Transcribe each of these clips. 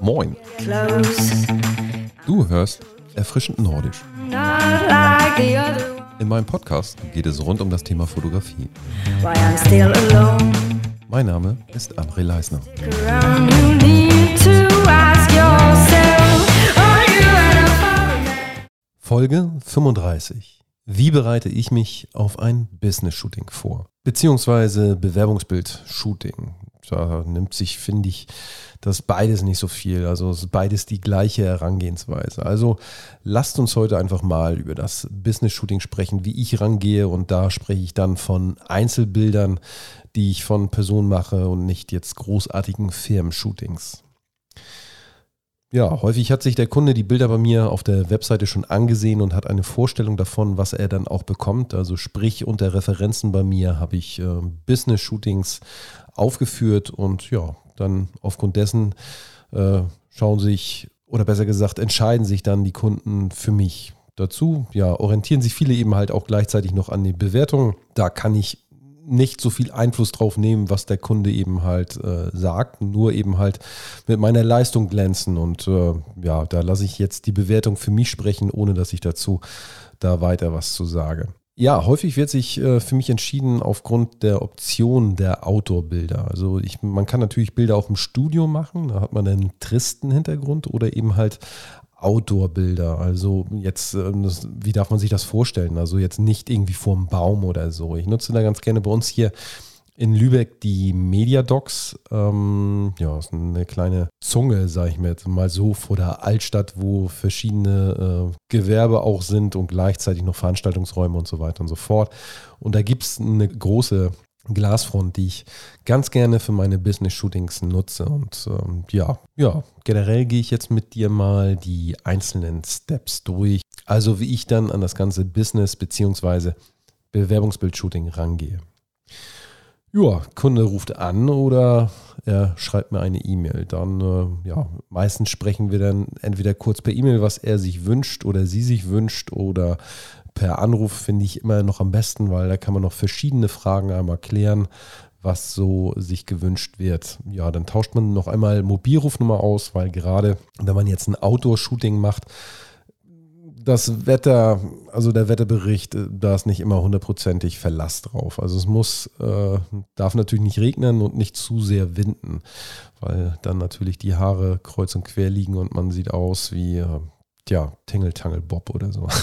Moin, du hörst Erfrischend Nordisch. In meinem Podcast geht es rund um das Thema Fotografie. Mein Name ist André Leisner. Folge 35. Wie bereite ich mich auf ein Business-Shooting vor? Beziehungsweise Bewerbungsbild-Shooting. Da nimmt sich, finde ich, das beides nicht so viel. Also es ist beides die gleiche Herangehensweise. Also lasst uns heute einfach mal über das Business-Shooting sprechen, wie ich rangehe. Und da spreche ich dann von Einzelbildern, die ich von Personen mache und nicht jetzt großartigen Firmen-Shootings. Ja, häufig hat sich der Kunde die Bilder bei mir auf der Webseite schon angesehen und hat eine Vorstellung davon, was er dann auch bekommt. Also sprich, unter Referenzen bei mir habe ich äh, Business-Shootings aufgeführt und ja, dann aufgrund dessen äh, schauen sich oder besser gesagt entscheiden sich dann die Kunden für mich dazu. Ja, orientieren sich viele eben halt auch gleichzeitig noch an die Bewertungen. Da kann ich nicht so viel Einfluss drauf nehmen, was der Kunde eben halt äh, sagt, nur eben halt mit meiner Leistung glänzen. Und äh, ja, da lasse ich jetzt die Bewertung für mich sprechen, ohne dass ich dazu da weiter was zu sage. Ja, häufig wird sich äh, für mich entschieden aufgrund der Option der Outdoor-Bilder. Also ich, man kann natürlich Bilder auch im Studio machen, da hat man einen tristen Hintergrund oder eben halt Outdoor-Bilder. Also jetzt, ähm, das, wie darf man sich das vorstellen? Also jetzt nicht irgendwie vorm Baum oder so. Ich nutze da ganz gerne bei uns hier in Lübeck die Mediadocs. Ähm, ja, ist eine kleine Zunge, sage ich mir jetzt mal so, vor der Altstadt, wo verschiedene äh, Gewerbe auch sind und gleichzeitig noch Veranstaltungsräume und so weiter und so fort. Und da gibt es eine große Glasfront, die ich ganz gerne für meine Business-Shootings nutze. Und ähm, ja, ja, generell gehe ich jetzt mit dir mal die einzelnen Steps durch. Also wie ich dann an das ganze Business- bzw. Bewerbungsbild-Shooting rangehe. Ja, Kunde ruft an oder er schreibt mir eine E-Mail. Dann, äh, ja, meistens sprechen wir dann entweder kurz per E-Mail, was er sich wünscht oder sie sich wünscht oder per Anruf finde ich immer noch am besten, weil da kann man noch verschiedene Fragen einmal klären, was so sich gewünscht wird. Ja, dann tauscht man noch einmal Mobilrufnummer aus, weil gerade wenn man jetzt ein Outdoor-Shooting macht, das Wetter, also der Wetterbericht, äh, da ist nicht immer hundertprozentig Verlass drauf. Also es muss, äh, darf natürlich nicht regnen und nicht zu sehr winden, weil dann natürlich die Haare kreuz und quer liegen und man sieht aus wie, äh, ja, Tingle Bob oder so.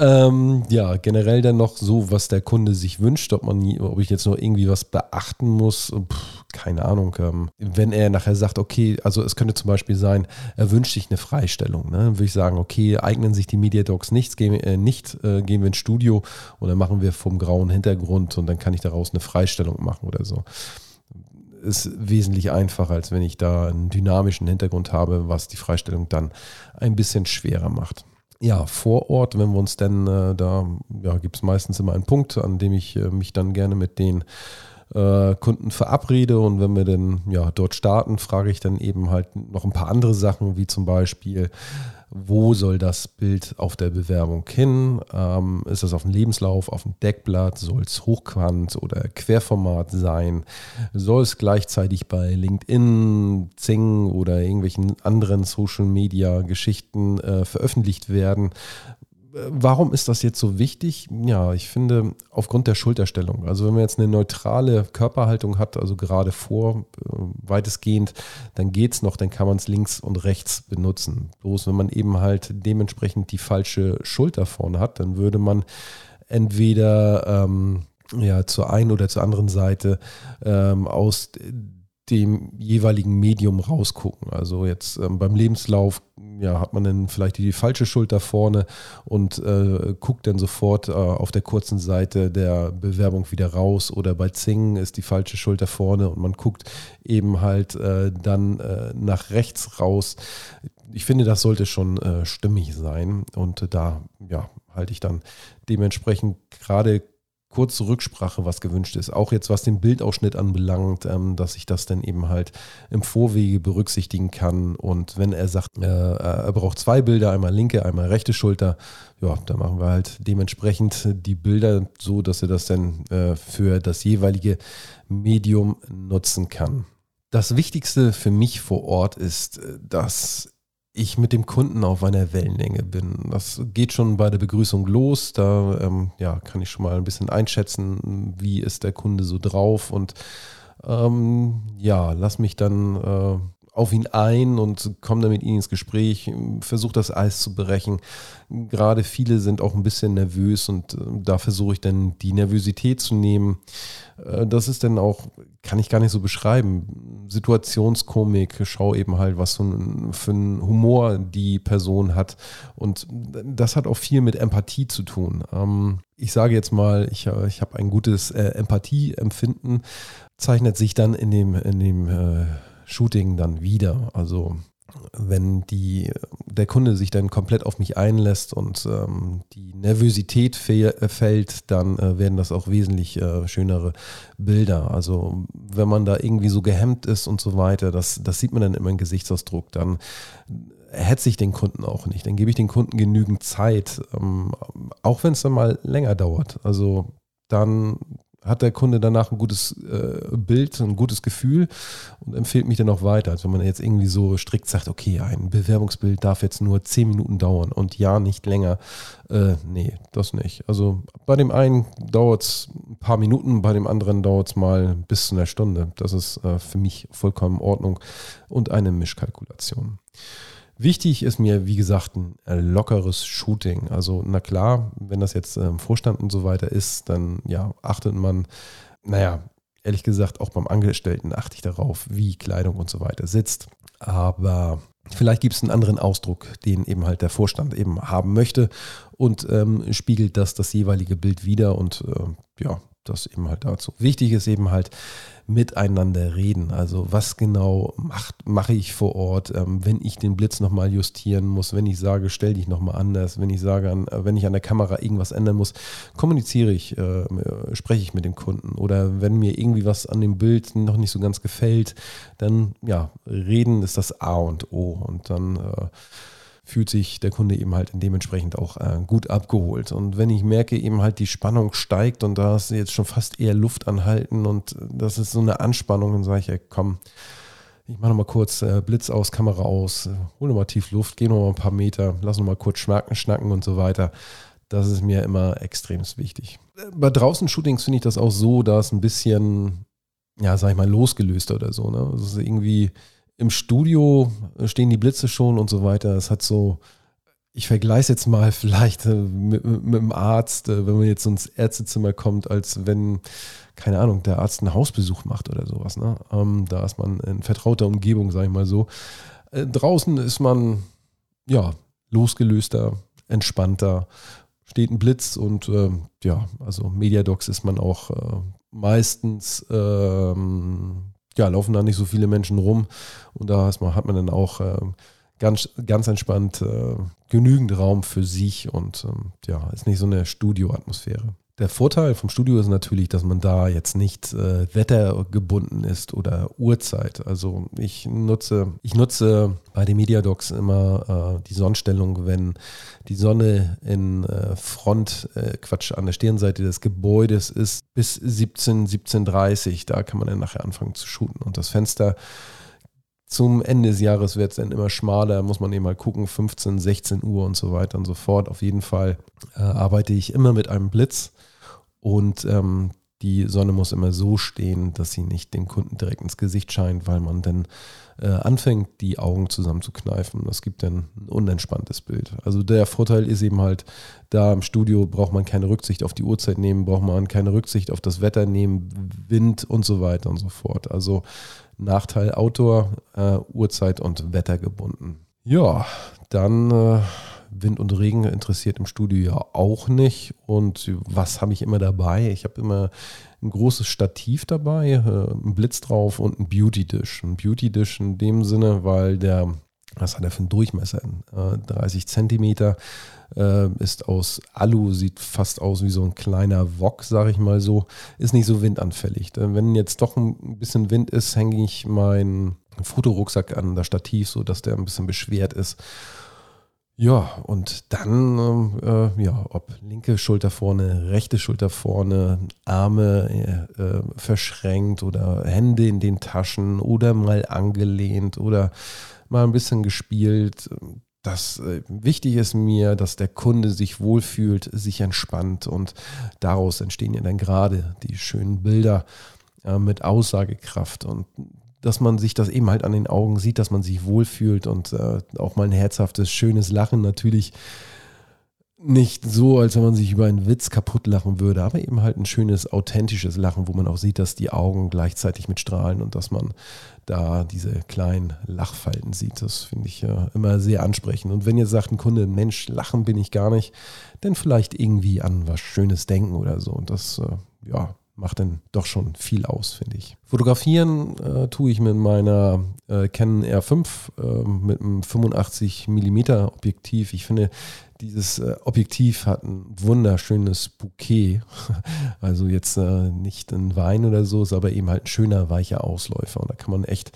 Ähm, ja, generell dann noch so, was der Kunde sich wünscht, ob man, ob ich jetzt noch irgendwie was beachten muss, Puh, keine Ahnung. Ähm, wenn er nachher sagt, okay, also es könnte zum Beispiel sein, er wünscht sich eine Freistellung, ne? dann würde ich sagen, okay, eignen sich die Mediadocs nichts, gehen, äh, nicht, äh, gehen wir ins Studio und dann machen wir vom grauen Hintergrund und dann kann ich daraus eine Freistellung machen oder so ist wesentlich einfacher, als wenn ich da einen dynamischen Hintergrund habe, was die Freistellung dann ein bisschen schwerer macht ja, vor Ort, wenn wir uns denn, äh, da ja, gibt es meistens immer einen Punkt, an dem ich äh, mich dann gerne mit den äh, Kunden verabrede und wenn wir dann ja, dort starten, frage ich dann eben halt noch ein paar andere Sachen, wie zum Beispiel, wo soll das Bild auf der Bewerbung hin? Ähm, ist das auf dem Lebenslauf, auf dem Deckblatt? Soll es Hochquant oder Querformat sein? Soll es gleichzeitig bei LinkedIn, Zing oder irgendwelchen anderen Social-Media-Geschichten äh, veröffentlicht werden? Warum ist das jetzt so wichtig? Ja, ich finde aufgrund der Schulterstellung. Also wenn man jetzt eine neutrale Körperhaltung hat, also gerade vor, äh, weitestgehend, dann geht es noch, dann kann man es links und rechts benutzen. Bloß wenn man eben halt dementsprechend die falsche Schulter vorne hat, dann würde man entweder ähm, ja, zur einen oder zur anderen Seite ähm, aus dem jeweiligen Medium rausgucken. Also jetzt ähm, beim Lebenslauf ja, hat man dann vielleicht die falsche Schulter vorne und äh, guckt dann sofort äh, auf der kurzen Seite der Bewerbung wieder raus oder bei Zing ist die falsche Schulter vorne und man guckt eben halt äh, dann äh, nach rechts raus. Ich finde, das sollte schon äh, stimmig sein und da ja, halte ich dann dementsprechend gerade kurze Rücksprache, was gewünscht ist. Auch jetzt, was den Bildausschnitt anbelangt, ähm, dass ich das dann eben halt im Vorwege berücksichtigen kann. Und wenn er sagt, äh, er braucht zwei Bilder, einmal linke, einmal rechte Schulter, ja, dann machen wir halt dementsprechend die Bilder so, dass er das dann äh, für das jeweilige Medium nutzen kann. Das Wichtigste für mich vor Ort ist, äh, dass ich mit dem Kunden auf einer Wellenlänge bin. Das geht schon bei der Begrüßung los. Da ähm, ja, kann ich schon mal ein bisschen einschätzen, wie ist der Kunde so drauf und ähm, ja, lass mich dann äh, auf ihn ein und komme dann mit ihm ins Gespräch, versuche das Eis zu brechen. Gerade viele sind auch ein bisschen nervös und äh, da versuche ich dann die Nervosität zu nehmen. Äh, das ist dann auch, kann ich gar nicht so beschreiben. Situationskomik, schau eben halt, was für ein, für ein Humor die Person hat. Und das hat auch viel mit Empathie zu tun. Ähm, ich sage jetzt mal, ich, äh, ich habe ein gutes Empathieempfinden, zeichnet sich dann in dem, in dem Shooting dann wieder. Also wenn die, der Kunde sich dann komplett auf mich einlässt und ähm, die Nervosität fällt, dann äh, werden das auch wesentlich äh, schönere Bilder. Also wenn man da irgendwie so gehemmt ist und so weiter, das, das sieht man dann immer im Gesichtsausdruck, dann hetze ich den Kunden auch nicht. Dann gebe ich den Kunden genügend Zeit, ähm, auch wenn es dann mal länger dauert. Also dann hat der Kunde danach ein gutes äh, Bild, ein gutes Gefühl und empfiehlt mich dann auch weiter. Also wenn man jetzt irgendwie so strikt sagt, okay, ein Bewerbungsbild darf jetzt nur zehn Minuten dauern und ja, nicht länger. Äh, nee, das nicht. Also bei dem einen dauert es ein paar Minuten, bei dem anderen dauert es mal bis zu einer Stunde. Das ist äh, für mich vollkommen in Ordnung und eine Mischkalkulation. Wichtig ist mir, wie gesagt, ein äh, lockeres Shooting. Also, na klar, wenn das jetzt im Vorstand und so weiter ist, dann ja, achtet man, naja, ehrlich gesagt, auch beim Angestellten achte ich darauf, wie Kleidung und so weiter sitzt. Aber vielleicht gibt es einen anderen Ausdruck, den eben halt der Vorstand eben haben möchte und ähm, spiegelt das das jeweilige Bild wieder und äh, ja, das eben halt dazu. Wichtig ist eben halt, miteinander reden. Also was genau macht, mache ich vor Ort, ähm, wenn ich den Blitz nochmal justieren muss, wenn ich sage, stell dich nochmal anders, wenn ich sage, an, wenn ich an der Kamera irgendwas ändern muss, kommuniziere ich, äh, spreche ich mit dem Kunden. Oder wenn mir irgendwie was an dem Bild noch nicht so ganz gefällt, dann ja, reden ist das A und O. Und dann äh, fühlt sich der Kunde eben halt dementsprechend auch äh, gut abgeholt. Und wenn ich merke, eben halt die Spannung steigt und da ist jetzt schon fast eher Luft anhalten und das ist so eine Anspannung, dann sage ich, ey, komm, ich mache nochmal kurz äh, Blitz aus, Kamera aus, äh, hol nochmal tief Luft, geh nochmal ein paar Meter, lass nochmal kurz schnacken, schnacken und so weiter. Das ist mir immer extrem wichtig. Bei draußen Shootings finde ich das auch so, da ist ein bisschen, ja, sag ich mal, losgelöster oder so. Ne? Das ist irgendwie, im Studio stehen die Blitze schon und so weiter. Es hat so, ich vergleiche jetzt mal vielleicht äh, mit, mit dem Arzt, äh, wenn man jetzt ins Ärztezimmer kommt, als wenn, keine Ahnung, der Arzt einen Hausbesuch macht oder sowas. Ne? Ähm, da ist man in vertrauter Umgebung, sage ich mal so. Äh, draußen ist man, ja, losgelöster, entspannter, steht ein Blitz und äh, ja, also Mediadocs ist man auch äh, meistens ähm, ja, laufen da nicht so viele Menschen rum und da hat man dann auch äh, ganz, ganz entspannt äh, genügend Raum für sich und ähm, ja, ist nicht so eine Studioatmosphäre. Der Vorteil vom Studio ist natürlich, dass man da jetzt nicht äh, wettergebunden ist oder Uhrzeit. Also ich nutze, ich nutze bei den Mediadocs immer äh, die Sonnenstellung, wenn die Sonne in äh, Front, äh, Quatsch, an der Stirnseite des Gebäudes ist, bis 17, 17.30 Da kann man dann nachher anfangen zu shooten. Und das Fenster zum Ende des Jahres wird es dann immer schmaler, muss man eben mal gucken, 15, 16 Uhr und so weiter und so fort. Auf jeden Fall äh, arbeite ich immer mit einem Blitz und ähm, die Sonne muss immer so stehen, dass sie nicht dem Kunden direkt ins Gesicht scheint, weil man dann äh, anfängt, die Augen zusammenzukneifen. Das gibt dann ein unentspanntes Bild. Also der Vorteil ist eben halt, da im Studio braucht man keine Rücksicht auf die Uhrzeit nehmen, braucht man keine Rücksicht auf das Wetter nehmen, Wind und so weiter und so fort. Also Nachteil Outdoor, äh, Uhrzeit und Wetter gebunden. Ja, dann äh, Wind und Regen interessiert im Studio ja auch nicht. Und was habe ich immer dabei? Ich habe immer ein großes Stativ dabei, äh, ein Blitz drauf und ein Beauty Dish. Ein Beauty Dish in dem Sinne, weil der Was hat er für einen Durchmesser? Äh, 30 Zentimeter, äh, ist aus Alu, sieht fast aus wie so ein kleiner Wok, sage ich mal so. Ist nicht so windanfällig. Wenn jetzt doch ein bisschen Wind ist, hänge ich meinen Fotorucksack an das Stativ, so dass der ein bisschen beschwert ist. Ja, und dann, ähm, äh, ja, ob linke Schulter vorne, rechte Schulter vorne, Arme äh, verschränkt oder Hände in den Taschen oder mal angelehnt oder mal ein bisschen gespielt. Das äh, wichtig ist mir, dass der Kunde sich wohlfühlt, sich entspannt und daraus entstehen ja dann gerade die schönen Bilder äh, mit Aussagekraft und dass man sich das eben halt an den Augen sieht, dass man sich wohlfühlt und äh, auch mal ein herzhaftes, schönes Lachen natürlich nicht so, als wenn man sich über einen Witz kaputt lachen würde, aber eben halt ein schönes, authentisches Lachen, wo man auch sieht, dass die Augen gleichzeitig mit strahlen und dass man da diese kleinen Lachfalten sieht. Das finde ich ja immer sehr ansprechend. Und wenn ihr sagt, ein Kunde, Mensch, lachen bin ich gar nicht, dann vielleicht irgendwie an was Schönes denken oder so. Und das, äh, ja, macht dann doch schon viel aus, finde ich. Fotografieren äh, tue ich mit meiner äh, Canon R5 äh, mit einem 85 mm Objektiv. Ich finde, dieses äh, Objektiv hat ein wunderschönes Bouquet. Also jetzt äh, nicht ein Wein oder so, ist aber eben halt ein schöner, weicher Ausläufer. Und da kann man echt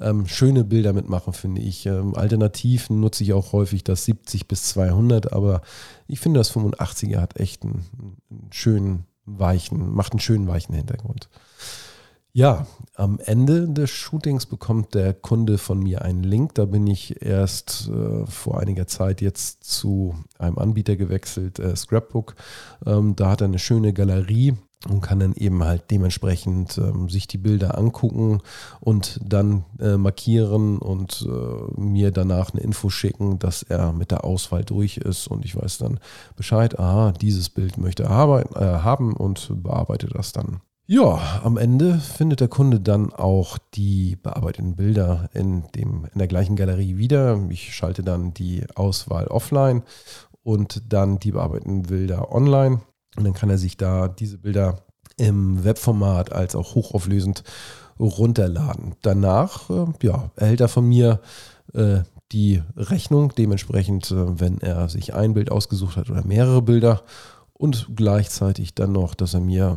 ähm, schöne Bilder mitmachen, finde ich. Ähm, alternativ nutze ich auch häufig das 70 bis 200, aber ich finde, das 85er hat echt einen, einen schönen weichen, macht einen schönen weichen Hintergrund. Ja, am Ende des Shootings bekommt der Kunde von mir einen Link. Da bin ich erst äh, vor einiger Zeit jetzt zu einem Anbieter gewechselt, äh, Scrapbook. Ähm, da hat er eine schöne Galerie und kann dann eben halt dementsprechend ähm, sich die Bilder angucken und dann äh, markieren und äh, mir danach eine Info schicken, dass er mit der Auswahl durch ist und ich weiß dann Bescheid, aha, dieses Bild möchte er arbeiten, äh, haben und bearbeite das dann. Ja, am Ende findet der Kunde dann auch die bearbeiteten Bilder in, dem, in der gleichen Galerie wieder. Ich schalte dann die Auswahl offline und dann die bearbeiteten Bilder online und dann kann er sich da diese Bilder im Webformat als auch hochauflösend runterladen. Danach äh, ja, erhält er von mir äh, die Rechnung, dementsprechend, äh, wenn er sich ein Bild ausgesucht hat oder mehrere Bilder und gleichzeitig dann noch, dass er mir,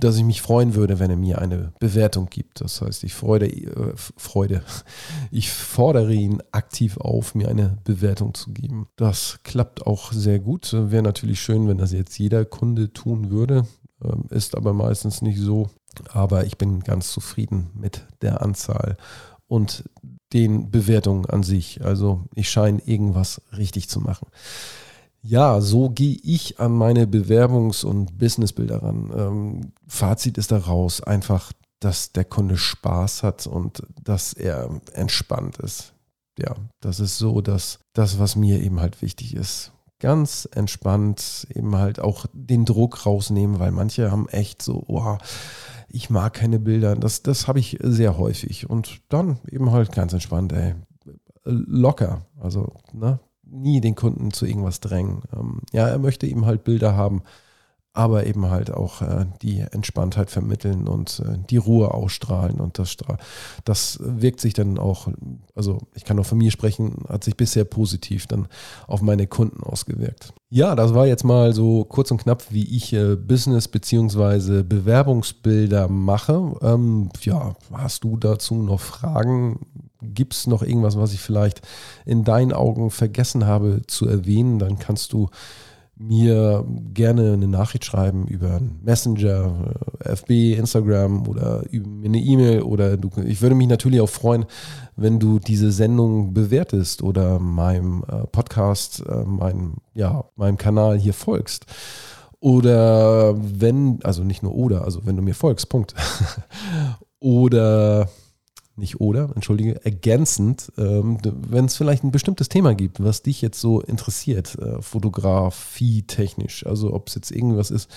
dass ich mich freuen würde, wenn er mir eine Bewertung gibt. Das heißt, ich freude, äh, Freude, ich fordere ihn aktiv auf, mir eine Bewertung zu geben. Das klappt auch sehr gut. Wäre natürlich schön, wenn das jetzt jeder Kunde tun würde, ähm, ist aber meistens nicht so. Aber ich bin ganz zufrieden mit der Anzahl und den Bewertungen an sich. Also ich scheine irgendwas richtig zu machen. Ja, so gehe ich an meine Bewerbungs- und Businessbilder ran. Ähm, Fazit ist daraus einfach, dass der Kunde Spaß hat und dass er entspannt ist. Ja, das ist so, dass das, was mir eben halt wichtig ist. Ganz entspannt eben halt auch den Druck rausnehmen, weil manche haben echt so, oh, ich mag keine Bilder. Das, das habe ich sehr häufig. Und dann eben halt ganz entspannt, ey, locker. Also, ne, nie den Kunden zu irgendwas drängen. Ähm, ja, er möchte eben halt Bilder haben, aber eben halt auch äh, die Entspanntheit vermitteln und äh, die Ruhe ausstrahlen. Und das, das wirkt sich dann auch, also ich kann auch von mir sprechen, hat sich bisher positiv dann auf meine Kunden ausgewirkt. Ja, das war jetzt mal so kurz und knapp, wie ich äh, Business- bzw. Bewerbungsbilder mache. Ähm, ja, hast du dazu noch Fragen? Gibt es noch irgendwas, was ich vielleicht in deinen Augen vergessen habe zu erwähnen? Dann kannst du mir gerne eine Nachricht schreiben über Messenger, äh, FB, Instagram oder über eine E-Mail oder du, ich würde mich natürlich auch freuen, wenn du diese Sendung bewertest oder meinem äh, Podcast, äh, meinem, ja, meinem Kanal hier folgst. Oder wenn, also nicht nur oder, also wenn du mir folgst, Punkt. oder nicht oder, entschuldige, ergänzend, ähm, wenn es vielleicht ein bestimmtes Thema gibt, was dich jetzt so interessiert, äh, Fotografie technisch, also ob es jetzt irgendwas ist,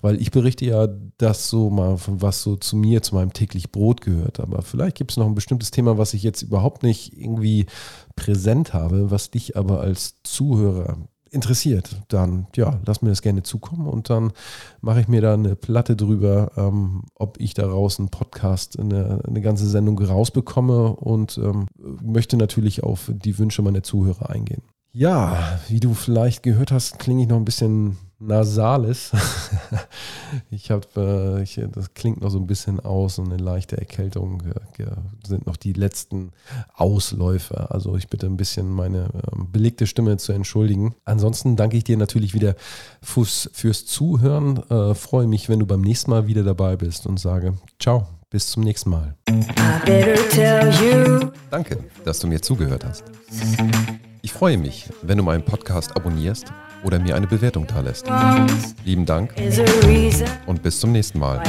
weil ich berichte ja das so mal, von was so zu mir, zu meinem täglich Brot gehört, aber vielleicht gibt es noch ein bestimmtes Thema, was ich jetzt überhaupt nicht irgendwie präsent habe, was dich aber als Zuhörer interessiert, dann ja, lass mir das gerne zukommen und dann mache ich mir da eine Platte drüber, ähm, ob ich daraus einen Podcast, eine, eine ganze Sendung rausbekomme und ähm, möchte natürlich auf die Wünsche meiner Zuhörer eingehen. Ja, wie du vielleicht gehört hast, klinge ich noch ein bisschen nasales. ich habe, äh, das klingt noch so ein bisschen aus, so eine leichte Erkältung äh, sind noch die letzten Ausläufer. Also ich bitte ein bisschen meine äh, belegte Stimme zu entschuldigen. Ansonsten danke ich dir natürlich wieder fürs, fürs Zuhören. Äh, freue mich, wenn du beim nächsten Mal wieder dabei bist und sage ciao. Bis zum nächsten Mal. Danke, dass du mir zugehört hast. Ich freue mich, wenn du meinen Podcast abonnierst oder mir eine Bewertung da lässt. Lieben Dank und bis zum nächsten Mal.